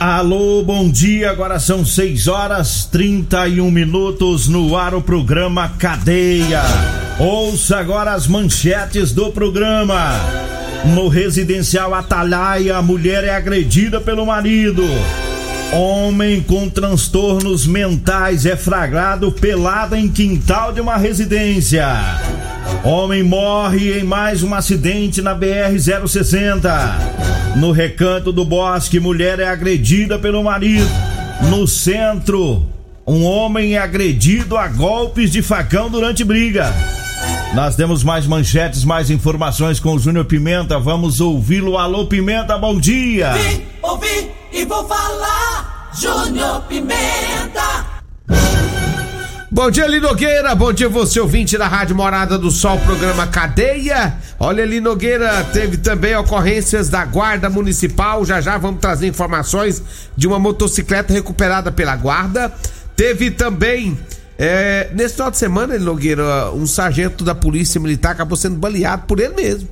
Alô, bom dia. Agora são 6 horas 31 minutos no ar o programa Cadeia. Ouça agora as manchetes do programa. No residencial Atalaia, a mulher é agredida pelo marido. Homem com transtornos mentais é flagrado pelado em quintal de uma residência. Homem morre em mais um acidente na BR-060. No recanto do bosque, mulher é agredida pelo marido. No centro, um homem é agredido a golpes de facão durante briga. Nós temos mais manchetes, mais informações com o Júnior Pimenta. Vamos ouvi-lo. Alô, Pimenta, bom dia. Vim, ouvi e vou falar. Júnior Pimenta. Bom dia, Linogueira. Bom dia, você ouvinte da Rádio Morada do Sol, programa Cadeia. Olha, Linogueira, teve também ocorrências da Guarda Municipal. Já já vamos trazer informações de uma motocicleta recuperada pela Guarda. Teve também é, nesse final de semana, Nogueira, um sargento da Polícia Militar acabou sendo baleado por ele mesmo.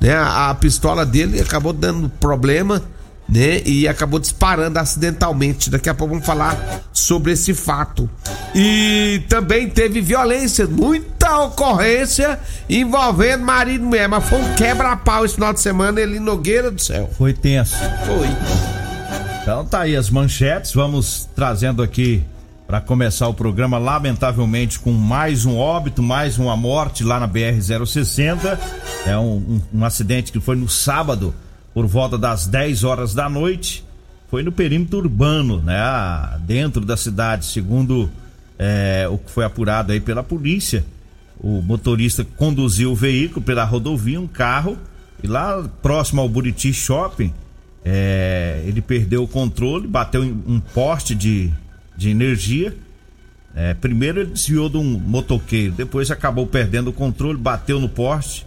Né? A, a pistola dele acabou dando problema, né? E acabou disparando acidentalmente. Daqui a pouco vamos falar sobre esse fato. E também teve violência, muita ocorrência envolvendo marido e mulher. Mas foi um quebra-pau esse final de semana, ele Nogueira do céu. Foi tenso. Foi. Então tá aí as manchetes, vamos trazendo aqui para começar o programa, lamentavelmente, com mais um óbito, mais uma morte lá na BR-060. É um, um, um, acidente que foi no sábado, por volta das 10 horas da noite. Foi no perímetro urbano, né? Dentro da cidade, segundo é, o que foi apurado aí pela polícia. O motorista conduziu o veículo pela rodovia, um carro, e lá próximo ao Buriti Shopping, é, ele perdeu o controle, bateu em um poste de de energia. É, primeiro ele desviou de um motoqueiro, depois acabou perdendo o controle, bateu no poste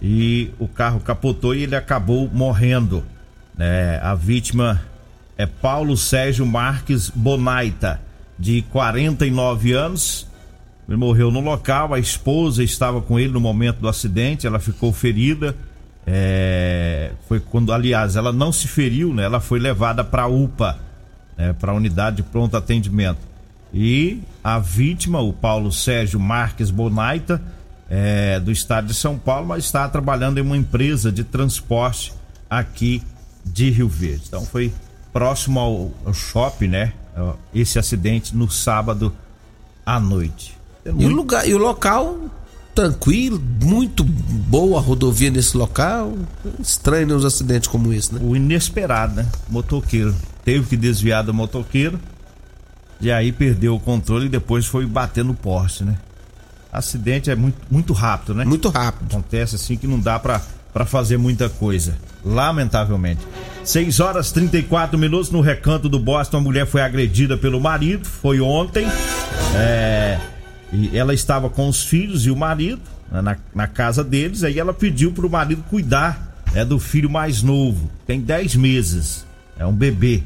e o carro capotou e ele acabou morrendo. É, a vítima é Paulo Sérgio Marques Bonaita, de 49 anos. Ele morreu no local, a esposa estava com ele no momento do acidente, ela ficou ferida. É, foi quando, aliás, ela não se feriu, né? Ela foi levada para a UPA né, para a unidade de pronto atendimento. E a vítima, o Paulo Sérgio Marques Bonaita, é, do estado de São Paulo, mas está trabalhando em uma empresa de transporte aqui de Rio Verde. Então foi próximo ao, ao shopping, né? Esse acidente no sábado à noite. É muito... E o lugar, e o local tranquilo, muito boa a rodovia nesse local. Estranho né, uns acidentes como esse, né? O inesperado, né? Motoqueiro teve que desviar do motoqueiro e aí perdeu o controle e depois foi bater no poste, né? Acidente é muito, muito rápido, né? Muito rápido. Acontece assim que não dá pra, pra fazer muita coisa. Lamentavelmente. 6 horas 34 minutos no recanto do Boston. A mulher foi agredida pelo marido. Foi ontem. É, e ela estava com os filhos e o marido né, na, na casa deles. Aí ela pediu pro marido cuidar é, do filho mais novo. Tem 10 meses. É um bebê.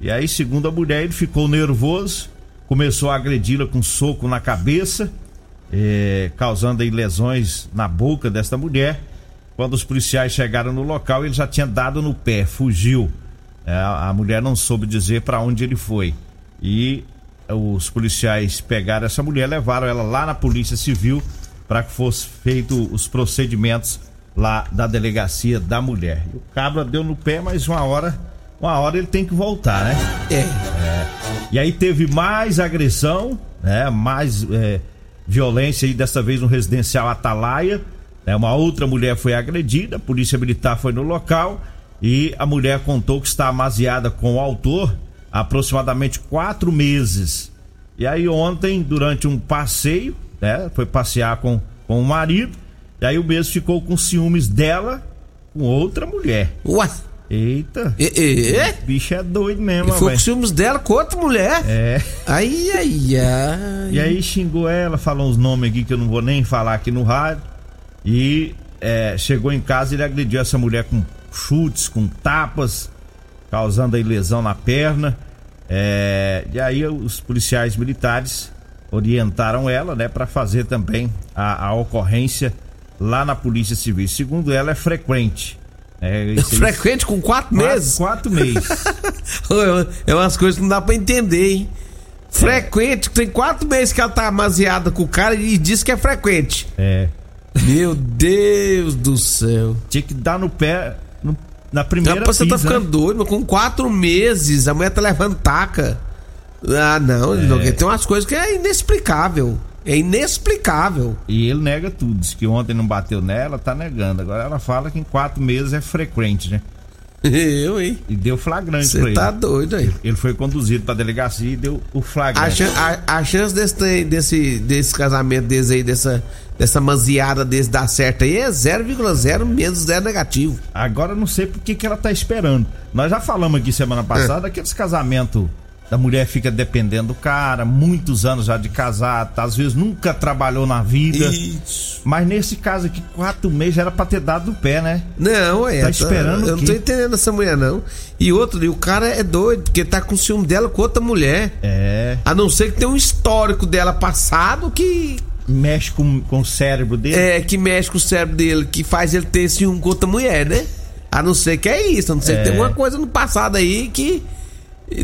E aí, segundo a mulher, ele ficou nervoso, começou a agredi-la com um soco na cabeça, é, causando aí lesões na boca desta mulher. Quando os policiais chegaram no local, ele já tinha dado no pé, fugiu. É, a mulher não soube dizer para onde ele foi. E os policiais pegaram essa mulher, levaram ela lá na Polícia Civil para que fosse feito os procedimentos lá da delegacia da mulher. O cabra deu no pé, mas uma hora uma hora ele tem que voltar, né? É. E aí teve mais agressão, né? Mais é, violência aí, dessa vez no residencial Atalaia. Né? Uma outra mulher foi agredida, a polícia militar foi no local e a mulher contou que está amaziada com o autor há aproximadamente quatro meses. E aí ontem, durante um passeio, né? Foi passear com, com o marido, e aí o mesmo ficou com ciúmes dela com outra mulher. Ué. Eita! E, e, e? Bicho é doido mesmo, foi com velho. ciúmes dela com outra mulher. É. Ai, ai, ai. E aí xingou ela, falou uns nomes aqui que eu não vou nem falar aqui no rádio. E é, chegou em casa e ele agrediu essa mulher com chutes, com tapas, causando aí lesão na perna. É, e aí os policiais militares orientaram ela, né, para fazer também a, a ocorrência lá na Polícia Civil. Segundo ela, é frequente. É, Frequente com quatro quatro, meses. quatro meses. É umas coisas que não dá pra entender, hein? Frequente, tem quatro meses que ela tá amaziada com o cara e diz que é frequente. é. Meu Deus do céu. Tinha que dar no pé no- na primeira Rapaz, você tá pisa, né? ficando doido, mas com quatro meses a mulher tá levando taca. Ah, não, Nogueira, tem umas coisas que é inexplicável. É inexplicável. E ele nega tudo. Diz que ontem não bateu nela, tá negando. Agora ela fala que em quatro meses é frequente, né? Eu, hein? E deu flagrante pra Você ele. tá doido aí. Ele foi conduzido pra delegacia e deu o A, flagrante. chan- a- a chance desse, desse, desse casamento desse aí, dessa, dessa maziada desse dar certo aí é 0,0 menos 0 negativo. Agora eu não sei por que, que ela tá esperando. Nós já falamos aqui semana passada aqueles casamentos da mulher fica dependendo do cara, muitos anos já de casado, às vezes nunca trabalhou na vida. Isso. Mas nesse caso aqui, quatro meses era pra ter dado o pé, né? Não, é. Tá esperando Eu não tô entendendo essa mulher, não. E outro, e o cara é doido, porque tá com ciúme dela com outra mulher. É. A não ser que tem um histórico dela passado que Mexe com, com o cérebro dele. é que mexe com o cérebro dele, que faz ele ter ciúme com outra mulher, né? A não ser que é isso, a não ser que tem alguma coisa no passado aí que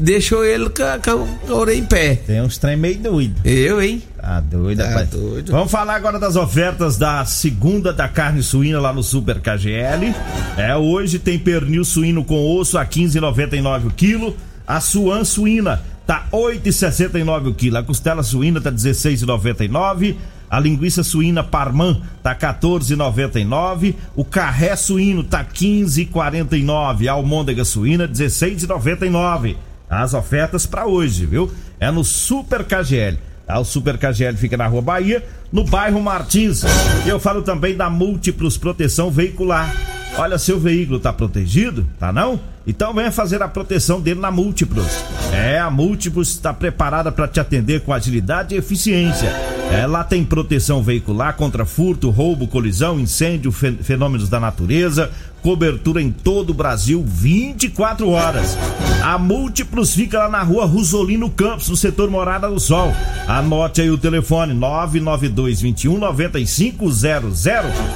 deixou ele com a, orelha em pé. Tem uns trem meio doido. Eu, hein? Tá doido, Tá rapaz. doido. Vamos falar agora das ofertas da segunda da carne suína lá no Super KGL. É, hoje tem pernil suíno com osso a 15,99 o quilo. A suan suína tá 8,69 o quilo. A costela suína tá 16,99. A linguiça suína Parman tá 14,99. O carré suíno tá 15,49. A almôndega suína 16,99. As ofertas para hoje, viu? É no Super KGL. Tá? O Super KGL fica na Rua Bahia, no bairro Martins. E eu falo também da Múltiplos Proteção Veicular. Olha, seu veículo tá protegido? Tá não? Então venha fazer a proteção dele na Múltiplos. É, a Múltiplos está preparada para te atender com agilidade e eficiência. É, lá tem proteção veicular contra furto, roubo, colisão, incêndio, fe- fenômenos da natureza, cobertura em todo o Brasil 24 horas. A Múltiplos fica lá na rua Rosolino Campos, no setor Morada do Sol. Anote aí o telefone 992 21 9500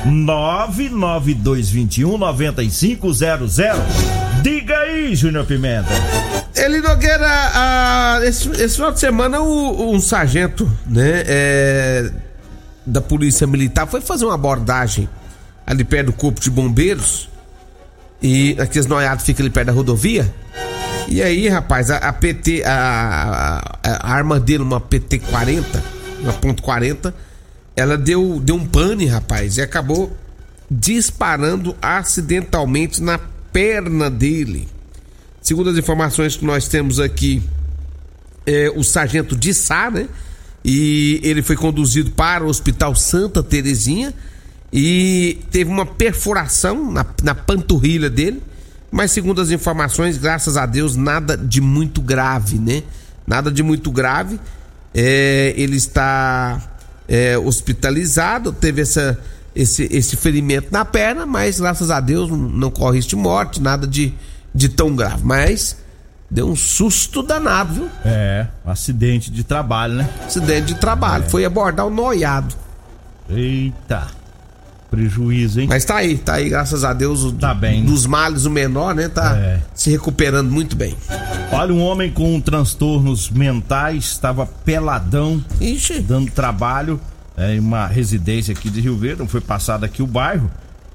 992 21 9500. Diga aí, Júnior Pimenta. Ele Nogueira, ah, esse, esse final de semana o- um sargento, né, é, da polícia militar foi fazer uma abordagem ali perto do corpo de bombeiros e aqueles noiados ficam ali perto da rodovia. E aí, rapaz, a, a PT, a, a- a arma dele, uma PT-40, uma ponto .40, ela deu, deu um pane, rapaz, e acabou disparando acidentalmente na perna dele. Segundo as informações que nós temos aqui, é, o sargento de Sá, né? E ele foi conduzido para o Hospital Santa Terezinha e teve uma perfuração na, na panturrilha dele. Mas segundo as informações, graças a Deus, nada de muito grave, né? Nada de muito grave. É, ele está é, hospitalizado, teve essa, esse, esse ferimento na perna, mas graças a Deus não, corre risco de morte, nada de, de tão grave. Mas deu um susto danado, viu? É, um acidente de trabalho, né? Acidente de trabalho, foi abordar o noiado. Eita. Prejuízo, hein? Mas tá aí, tá aí, graças a Deus. o- Tá bem. Dos males, o menor, né? Tá É. se recuperando muito bem. Olha, um homem com transtornos mentais estava peladão, Ixi. dando trabalho é, em uma residência aqui de Rio Verde. Não foi passado aqui o bairro,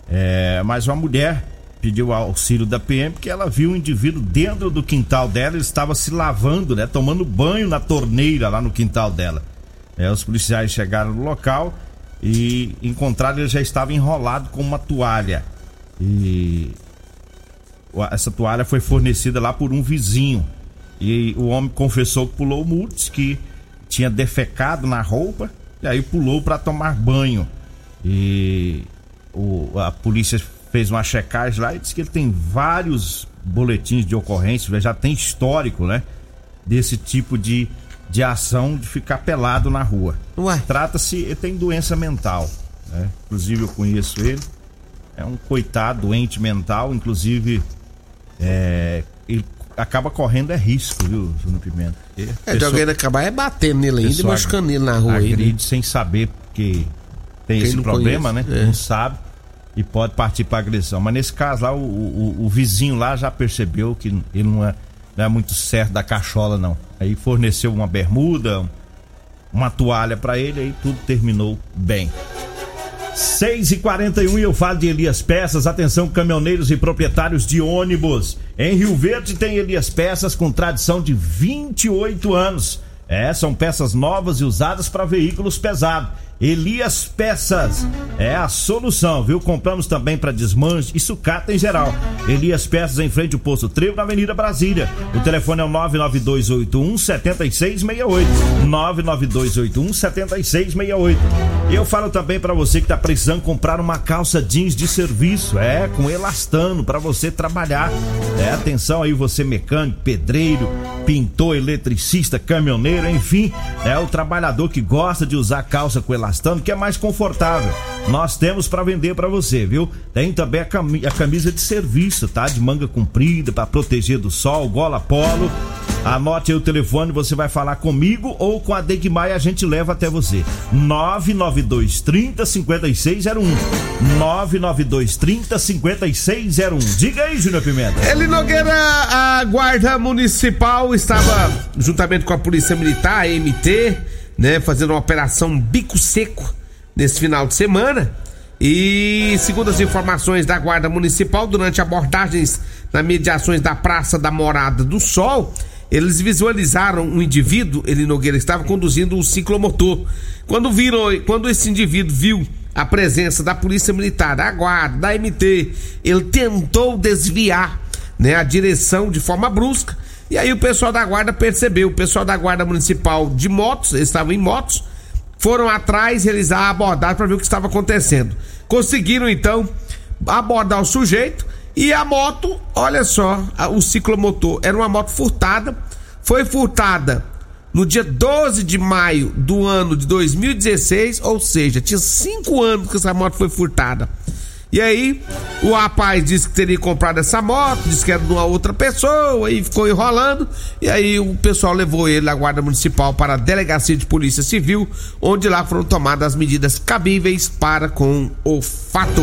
é, mas uma mulher pediu auxílio da PM porque ela viu um indivíduo dentro do quintal dela, ele estava se lavando, né? Tomando banho na torneira lá no quintal dela. É, os policiais chegaram no local e encontraram ele já estava enrolado com uma toalha. E essa toalha foi fornecida lá por um vizinho. E o homem confessou que pulou o muro, disse que tinha defecado na roupa e aí pulou para tomar banho. E o, a polícia fez uma checagem lá e disse que ele tem vários boletins de ocorrência, já tem histórico, né? Desse tipo de, de ação de ficar pelado na rua. Trata-se, ele tem doença mental, né? Inclusive eu conheço ele. É um coitado doente mental, inclusive é, ele acaba correndo é risco, viu, Júnior Pimenta? É, pessoa, de alguém acabar é batendo nele ainda e machucando ele na rua. Agride aí, né? sem saber que tem Quem esse problema, conhece, né? É. Não sabe e pode partir para agressão. Mas nesse caso lá, o, o, o, vizinho lá já percebeu que ele não é, não é, muito certo da cachola, não. Aí forneceu uma bermuda, uma toalha para ele, aí tudo terminou bem. 6 e 41 e eu falo de Elias Peças. Atenção, caminhoneiros e proprietários de ônibus. Em Rio Verde tem Elias Peças com tradição de 28 anos. É, são peças novas e usadas para veículos pesados Elias Peças é a solução, viu? Compramos também para desmanche e sucata em geral. Elias Peças em frente ao Posto Trevo na Avenida Brasília. O telefone é o 99281 7668. 99281 7668. E eu falo também para você que tá precisando comprar uma calça jeans de serviço, é, com elastano para você trabalhar. É, atenção aí você mecânico, pedreiro, pintor, eletricista, caminhoneiro, enfim, é o trabalhador que gosta de usar calça com elastano elastano, que é mais confortável. Nós temos para vender para você, viu? Tem também a, a camisa de serviço, tá? De manga comprida para proteger do sol, gola polo. Anote aí o telefone, você vai falar comigo ou com a Degmai, a gente leva até você. 992 30 5601. 992 30 5601. Diga aí, Júnior Pimenta. Ele Nogueira, a Guarda Municipal estava juntamente com a Polícia Militar, a MT, né, fazendo uma operação bico seco nesse final de semana. E segundo as informações da Guarda Municipal, durante abordagens nas mediações da Praça da Morada do Sol, eles visualizaram um indivíduo, ele Nogueira estava conduzindo um ciclomotor. Quando viram, quando esse indivíduo viu a presença da Polícia Militar, da Guarda, da MT, ele tentou desviar, né, a direção de forma brusca e aí o pessoal da guarda percebeu, o pessoal da guarda municipal de motos, eles estavam em motos, foram atrás realizar a abordagem para ver o que estava acontecendo. Conseguiram então abordar o sujeito e a moto, olha só, o ciclomotor era uma moto furtada, foi furtada no dia 12 de maio do ano de 2016, ou seja, tinha cinco anos que essa moto foi furtada. E aí, o rapaz disse que teria comprado essa moto, disse que era de uma outra pessoa, e ficou enrolando. E aí, o pessoal levou ele à Guarda Municipal para a Delegacia de Polícia Civil, onde lá foram tomadas as medidas cabíveis para com o fato.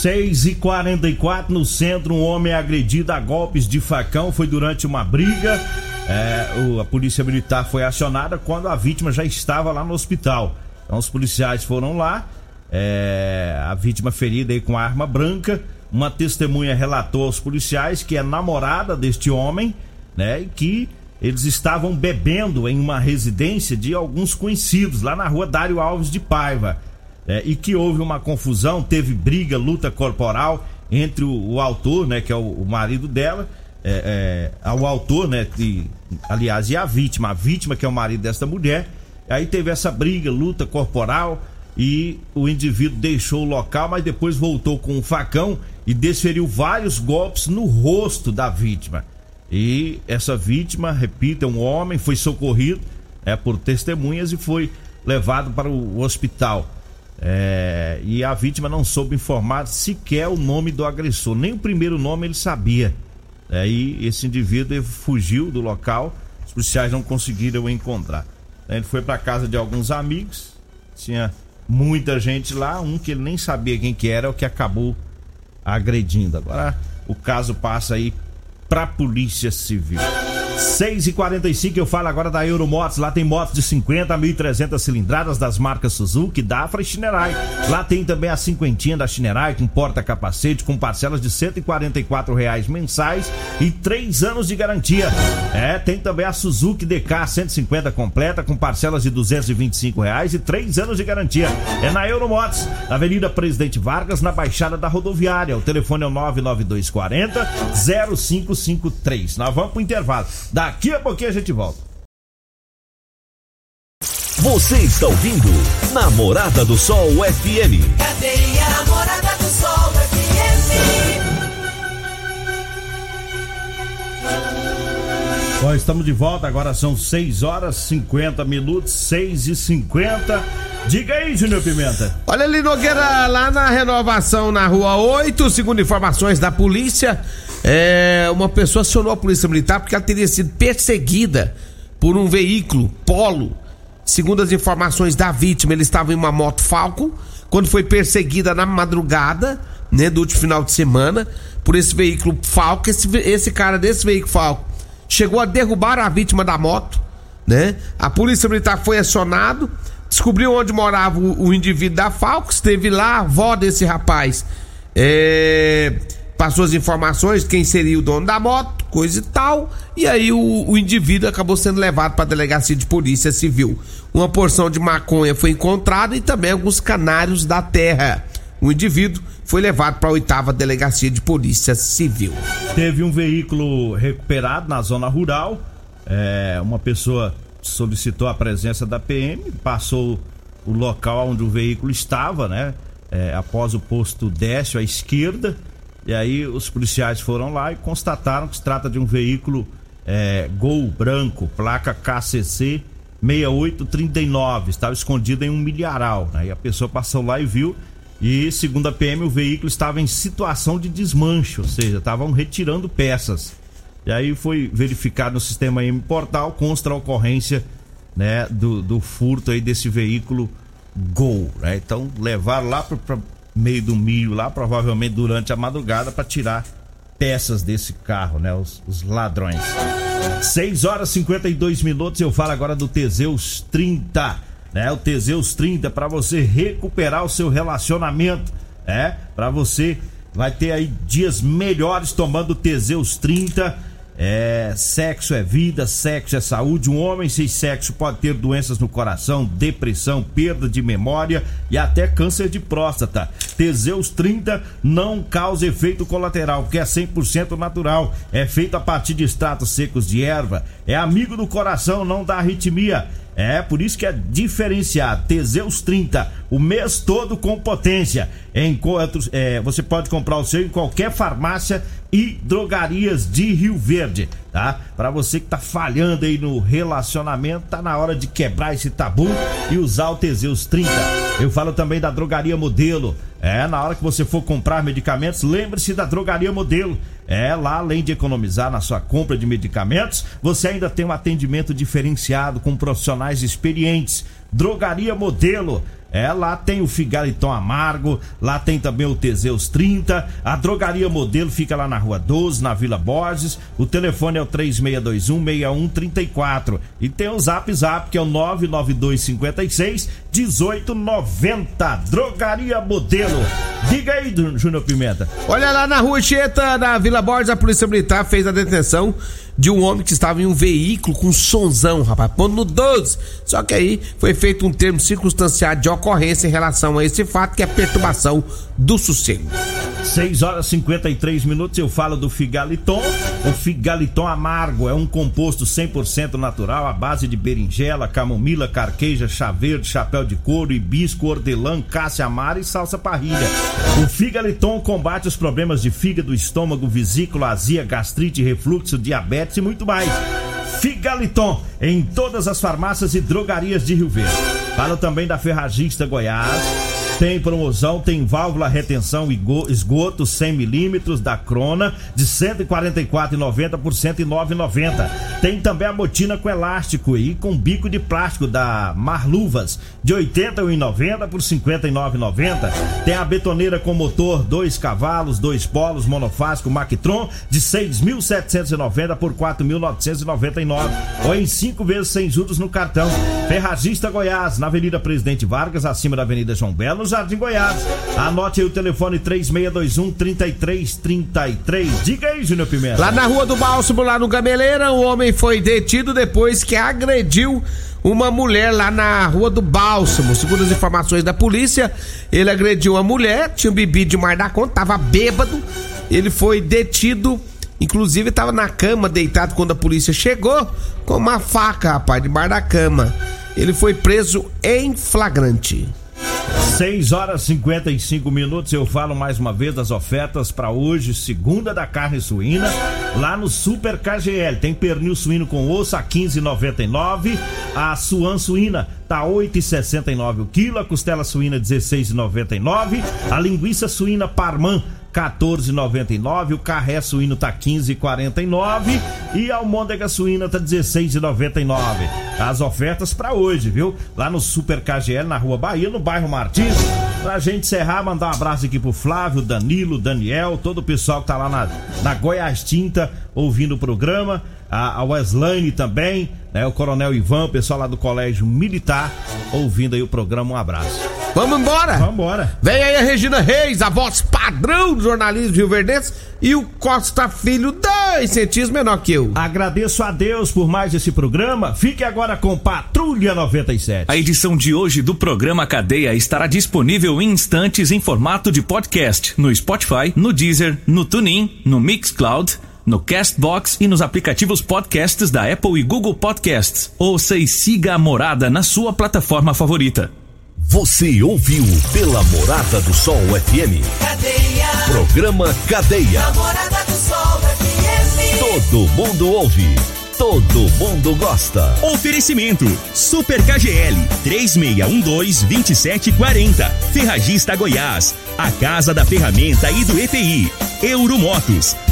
6 e 44 no centro, um homem agredido a golpes de facão foi durante uma briga. É, o, a polícia militar foi acionada quando a vítima já estava lá no hospital. Então os policiais foram lá é, a vítima ferida aí com arma branca. Uma testemunha relatou aos policiais que é namorada deste homem, né? E que eles estavam bebendo em uma residência de alguns conhecidos lá na rua Dário Alves de Paiva. É, e que houve uma confusão, teve briga, luta corporal entre o, o autor, né, que é o, o marido dela, é, é, o autor, né, que, aliás, e a vítima, a vítima que é o marido desta mulher. Aí teve essa briga, luta corporal e o indivíduo deixou o local, mas depois voltou com um facão e desferiu vários golpes no rosto da vítima. E essa vítima, repito, é um homem, foi socorrido é, por testemunhas e foi levado para o hospital. É, e a vítima não soube informar sequer o nome do agressor, nem o primeiro nome ele sabia. É, e esse indivíduo fugiu do local, os policiais não conseguiram encontrar. Ele foi para casa de alguns amigos, tinha muita gente lá, um que ele nem sabia quem que era, o que acabou agredindo. Agora o caso passa aí pra Polícia Civil. 6 e 45 eu falo agora da Euromotos. Lá tem motos de 50 a 1.300 cilindradas das marcas Suzuki, Dafra e Shinerai. Lá tem também a cinquentinha da Shinerai com porta-capacete, com parcelas de 144 reais mensais e 3 anos de garantia. É, tem também a Suzuki DK 150 completa com parcelas de 225 reais e 3 anos de garantia. É na Euromotos, na Avenida Presidente Vargas, na Baixada da Rodoviária. O telefone é o 99240 0553. Nós vamos pro intervalo. Daqui a pouquinho a gente volta. Você está ouvindo Namorada do Sol FM. Cadeia Namorada do Sol FM. Bom, estamos de volta, agora são 6 horas 50 minutos, 6 e 50 Diga aí, Júnior Pimenta. Olha ali, Nogueira, lá na renovação na rua 8, segundo informações da polícia, é, uma pessoa acionou a polícia militar porque ela teria sido perseguida por um veículo polo. Segundo as informações da vítima, ele estava em uma moto Falcon quando foi perseguida na madrugada, né, do último final de semana, por esse veículo Falcon. Esse, esse cara desse veículo Falcon chegou a derrubar a vítima da moto, né? A polícia militar foi acionado, descobriu onde morava o, o indivíduo da Falcon, esteve lá, a avó desse rapaz. É passou as informações, quem seria o dono da moto, coisa e tal, e aí o, o indivíduo acabou sendo levado para a delegacia de polícia civil. Uma porção de maconha foi encontrada e também alguns canários da terra. O indivíduo foi levado para a oitava delegacia de polícia civil. Teve um veículo recuperado na zona rural. É, uma pessoa solicitou a presença da PM, passou o local onde o veículo estava, né? É, após o posto Décio à esquerda. E aí os policiais foram lá e constataram que se trata de um veículo é, Gol branco, placa KCC 6839. Estava escondido em um milharal. Né? E a pessoa passou lá e viu. E segundo a PM, o veículo estava em situação de desmanche, ou seja, estavam retirando peças. E aí foi verificado no sistema M Portal, consta a ocorrência né, do, do furto aí desse veículo Gol. Né? Então levaram lá para meio do milho lá, provavelmente durante a madrugada, para tirar peças desse carro, né? Os, os, ladrões. 6 horas e 52 minutos. Eu falo agora do Teseus 30, né? O Teseus 30 para você recuperar o seu relacionamento, é? Para você vai ter aí dias melhores tomando Teseus 30 é, sexo é vida, sexo é saúde. Um homem sem sexo pode ter doenças no coração, depressão, perda de memória e até câncer de próstata. Teseus 30 não causa efeito colateral, porque é 100% natural. É feito a partir de extratos secos de erva. É amigo do coração, não dá arritmia. É, por isso que é diferenciado. Teseus 30, o mês todo com potência. Enquanto é, você pode comprar o seu em qualquer farmácia e drogarias de Rio Verde, tá? Para você que tá falhando aí no relacionamento, tá na hora de quebrar esse tabu e usar o Teseus 30. Eu falo também da drogaria modelo. É, na hora que você for comprar medicamentos, lembre-se da drogaria modelo. É, lá além de economizar na sua compra de medicamentos, você ainda tem um atendimento diferenciado com profissionais experientes. Drogaria Modelo. É, lá tem o Figaliton Amargo, lá tem também o Teseus 30. A Drogaria Modelo fica lá na Rua 12, na Vila Borges. O telefone é o 3621-6134. E tem o Zap Zap, que é o 99256 1890. Drogaria Modelo. Diga aí, Júnior Pimenta. Olha lá na Rua Cheta, na Vila Borges, a Polícia Militar fez a detenção de um homem que estava em um veículo com sonzão, rapaz, pondo no 12. Só que aí foi feito um termo circunstanciado de ocorrência em relação a esse fato, que é perturbação do sossego. 6 horas e 53 minutos, eu falo do Figaliton. O Figaliton amargo é um composto 100% natural à base de berinjela, camomila, carqueja, chá verde, chapéu de couro, hibisco, hortelã, cássia amara e salsa parrilha. O Figaliton combate os problemas de fígado, estômago, vesícula, azia, gastrite, refluxo, diabetes e muito mais. Figaliton em todas as farmácias e drogarias de Rio Verde. Falo também da Ferragista Goiás Tem promoção, tem válvula retenção e esgoto 100 milímetros da Crona de 144,90 por 109,90. Tem também a botina com elástico e com bico de plástico da Marluvas de 81,90 por 59,90. Tem a betoneira com motor 2 cavalos, 2 polos monofásico Mactron de 6.790 por 4.999 ou em 5 vezes sem juros no cartão. Ferragista Goiás, na Avenida Presidente Vargas, acima da Avenida João Belo no Jardim Goiás. Anote aí o telefone 3621 3333. Diga aí, Júnior Pimenta. Lá na Rua do Bálsamo, lá no Gameleira, o homem foi detido depois que agrediu uma mulher lá na Rua do Bálsamo. Segundo as informações da polícia, ele agrediu uma mulher, tinha bebido demais da conta, tava bêbado. Ele foi detido Inclusive estava na cama deitado quando a polícia chegou com uma faca, rapaz, debaixo da cama. Ele foi preso em flagrante. 6 horas e 55 minutos. Eu falo mais uma vez das ofertas para hoje, segunda da carne suína, lá no Super KGL. Tem pernil suíno com osso a 15,99. A suan suína tá 8,69 o quilo. A costela suína 16,99. A linguiça suína Parman 14,99, o carré suíno tá 15,49 e a almôndega suína tá 16,99. As ofertas para hoje, viu? Lá no Super KGL na Rua Bahia, no bairro Martins. Pra gente encerrar, mandar um abraço aqui pro Flávio, Danilo, Daniel, todo o pessoal que tá lá na, na Goiás Tinta ouvindo o programa a, a também, né? O Coronel Ivan, o pessoal lá do Colégio Militar, ouvindo aí o programa. Um abraço. Vamos embora? Vamos embora. Vem aí a Regina Reis, a voz padrão do jornalismo Rio Verdense, e o Costa Filho, dois centímetros menor que eu. Agradeço a Deus por mais esse programa. Fique agora com Patrulha 97. A edição de hoje do programa Cadeia estará disponível em instantes em formato de podcast no Spotify, no Deezer, no TuneIn, no Mixcloud no Castbox e nos aplicativos podcasts da Apple e Google Podcasts. Ouça e siga a Morada na sua plataforma favorita. Você ouviu pela Morada do Sol FM. Cadeia. Programa Cadeia. Morada do Sol FM. Todo mundo ouve todo mundo gosta. Oferecimento: Super KGL 3612-2740. Ferragista Goiás, a casa da ferramenta e do EPI. Euromotos,